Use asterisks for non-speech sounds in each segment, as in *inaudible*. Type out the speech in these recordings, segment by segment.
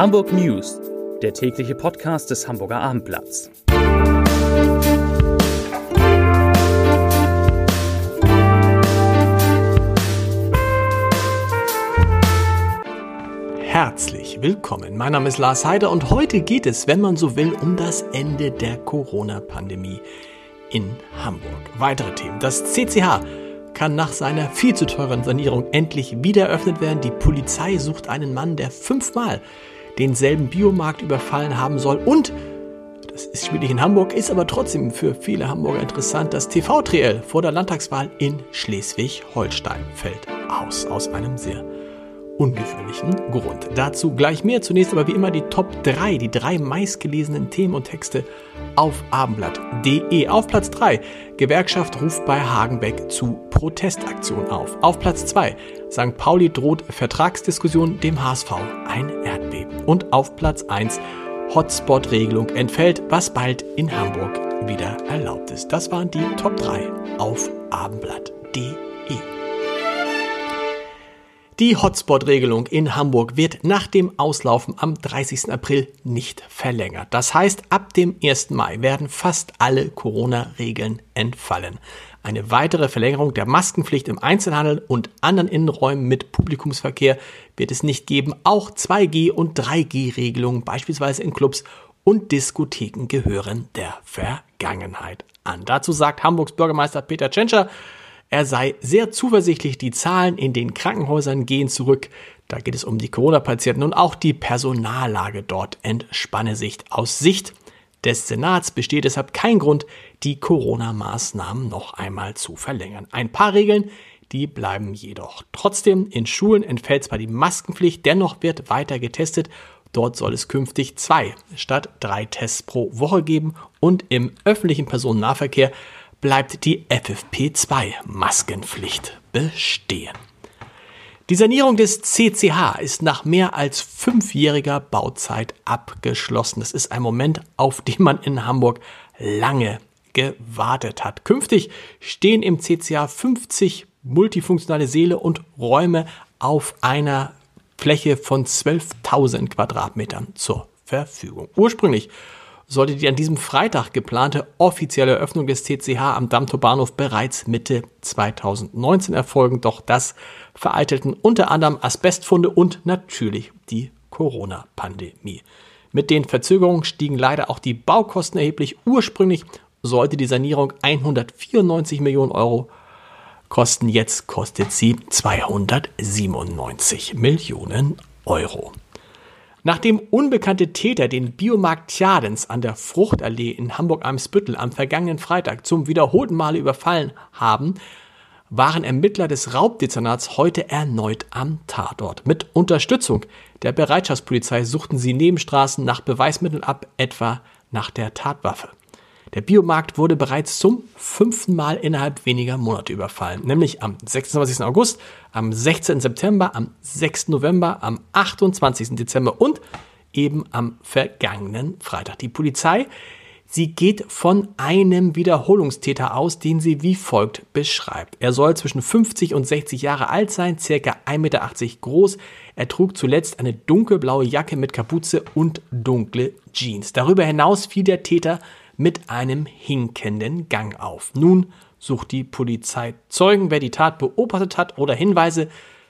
Hamburg News, der tägliche Podcast des Hamburger Abendblatts. Herzlich willkommen. Mein Name ist Lars Heider und heute geht es, wenn man so will, um das Ende der Corona-Pandemie in Hamburg. Weitere Themen. Das CCH kann nach seiner viel zu teuren Sanierung endlich wieder eröffnet werden. Die Polizei sucht einen Mann, der fünfmal denselben Biomarkt überfallen haben soll. Und, das ist schwierig in Hamburg, ist aber trotzdem für viele Hamburger interessant, das TV-Triell vor der Landtagswahl in Schleswig-Holstein fällt aus, aus einem sehr ungewöhnlichen Grund. Dazu gleich mehr. Zunächst aber wie immer die Top 3, die drei meistgelesenen Themen und Texte auf abendblatt.de. Auf Platz 3, Gewerkschaft ruft bei Hagenbeck zu Protestaktion auf. Auf Platz 2, St. Pauli droht Vertragsdiskussion dem HSV ein Erdbeben. Und auf Platz 1, Hotspot-Regelung entfällt, was bald in Hamburg wieder erlaubt ist. Das waren die Top 3 auf abendblatt.de. Die Hotspot-Regelung in Hamburg wird nach dem Auslaufen am 30. April nicht verlängert. Das heißt, ab dem 1. Mai werden fast alle Corona-Regeln entfallen. Eine weitere Verlängerung der Maskenpflicht im Einzelhandel und anderen Innenräumen mit Publikumsverkehr wird es nicht geben. Auch 2G- und 3G-Regelungen, beispielsweise in Clubs und Diskotheken, gehören der Vergangenheit an. Dazu sagt Hamburgs Bürgermeister Peter Tschentscher, er sei sehr zuversichtlich, die Zahlen in den Krankenhäusern gehen zurück. Da geht es um die Corona-Patienten und auch die Personallage dort entspanne sich. Aus Sicht des Senats besteht deshalb kein Grund, die Corona-Maßnahmen noch einmal zu verlängern. Ein paar Regeln, die bleiben jedoch. Trotzdem, in Schulen entfällt zwar die Maskenpflicht, dennoch wird weiter getestet. Dort soll es künftig zwei statt drei Tests pro Woche geben und im öffentlichen Personennahverkehr bleibt die FFP2-Maskenpflicht bestehen. Die Sanierung des CCH ist nach mehr als fünfjähriger Bauzeit abgeschlossen. Das ist ein Moment, auf den man in Hamburg lange gewartet hat. Künftig stehen im CCH 50 multifunktionale Säle und Räume auf einer Fläche von 12.000 Quadratmetern zur Verfügung. Ursprünglich sollte die an diesem Freitag geplante offizielle Eröffnung des TCH am Dammtor Bahnhof bereits Mitte 2019 erfolgen. Doch das vereitelten unter anderem Asbestfunde und natürlich die Corona-Pandemie. Mit den Verzögerungen stiegen leider auch die Baukosten erheblich. Ursprünglich sollte die Sanierung 194 Millionen Euro kosten. Jetzt kostet sie 297 Millionen Euro. Nachdem unbekannte Täter den Biomarkt Tjadens an der Fruchtallee in Hamburg-Eimsbüttel am vergangenen Freitag zum wiederholten Male überfallen haben, waren Ermittler des Raubdezernats heute erneut am Tatort. Mit Unterstützung der Bereitschaftspolizei suchten sie Nebenstraßen nach Beweismitteln ab, etwa nach der Tatwaffe. Der Biomarkt wurde bereits zum fünften Mal innerhalb weniger Monate überfallen, nämlich am 26. August, am 16. September, am 6. November, am 28. Dezember und eben am vergangenen Freitag. Die Polizei, sie geht von einem Wiederholungstäter aus, den sie wie folgt beschreibt. Er soll zwischen 50 und 60 Jahre alt sein, circa 1,80 Meter groß. Er trug zuletzt eine dunkelblaue Jacke mit Kapuze und dunkle Jeans. Darüber hinaus fiel der Täter mit einem hinkenden Gang auf. Nun sucht die Polizei Zeugen. Wer die Tat beobachtet hat oder Hinweise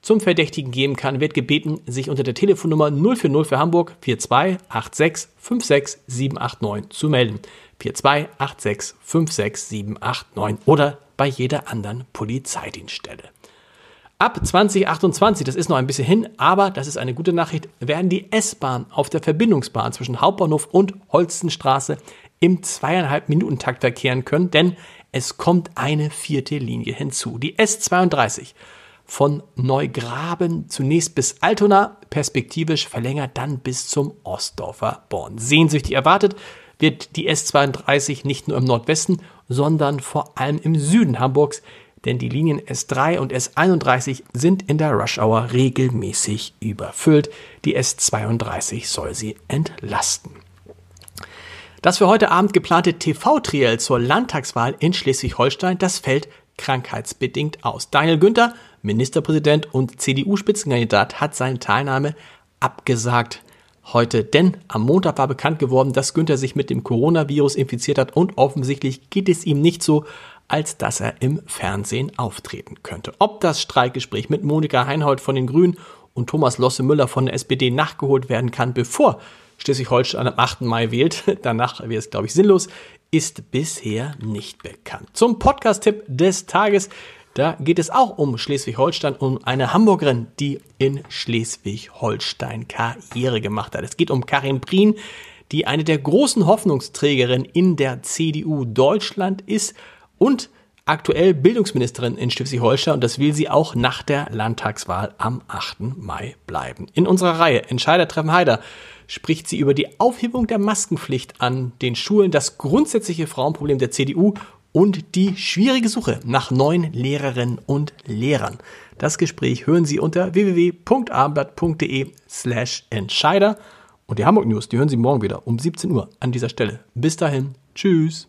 zum Verdächtigen geben kann, wird gebeten, sich unter der Telefonnummer 040 für Hamburg 4286 56789 zu melden. 4286 56789 oder bei jeder anderen Polizeidienststelle. Ab 2028, das ist noch ein bisschen hin, aber das ist eine gute Nachricht, werden die S-Bahn auf der Verbindungsbahn zwischen Hauptbahnhof und Holstenstraße im zweieinhalb Minuten Takt verkehren können, denn es kommt eine vierte Linie hinzu. Die S32 von Neugraben zunächst bis Altona, perspektivisch verlängert dann bis zum Ostdorfer Born. Sehnsüchtig erwartet wird die S32 nicht nur im Nordwesten, sondern vor allem im Süden Hamburgs, denn die Linien S3 und S31 sind in der Rush Hour regelmäßig überfüllt. Die S32 soll sie entlasten. Das für heute Abend geplante TV-Triell zur Landtagswahl in Schleswig-Holstein, das fällt krankheitsbedingt aus. Daniel Günther, Ministerpräsident und CDU-Spitzenkandidat, hat seine Teilnahme abgesagt. heute, denn am Montag war bekannt geworden, dass Günther sich mit dem Coronavirus infiziert hat und offensichtlich geht es ihm nicht so, als dass er im Fernsehen auftreten könnte. Ob das Streikgespräch mit Monika Heinhold von den Grünen und Thomas Losse Müller von der SPD nachgeholt werden kann, bevor Schleswig-Holstein am 8. Mai wählt, *laughs* danach wäre es, glaube ich, sinnlos, ist bisher nicht bekannt. Zum Podcast-Tipp des Tages. Da geht es auch um Schleswig-Holstein, um eine Hamburgerin, die in Schleswig-Holstein Karriere gemacht hat. Es geht um Karin Prien, die eine der großen Hoffnungsträgerinnen in der CDU Deutschland ist und aktuell Bildungsministerin in Schleswig-Holstein und das will sie auch nach der Landtagswahl am 8. Mai bleiben. In unserer Reihe Entscheider treffen Heider spricht sie über die Aufhebung der Maskenpflicht an den Schulen, das grundsätzliche Frauenproblem der CDU und die schwierige Suche nach neuen Lehrerinnen und Lehrern. Das Gespräch hören Sie unter www.abendblatt.de slash Entscheider. Und die Hamburg News, die hören Sie morgen wieder um 17 Uhr an dieser Stelle. Bis dahin, tschüss.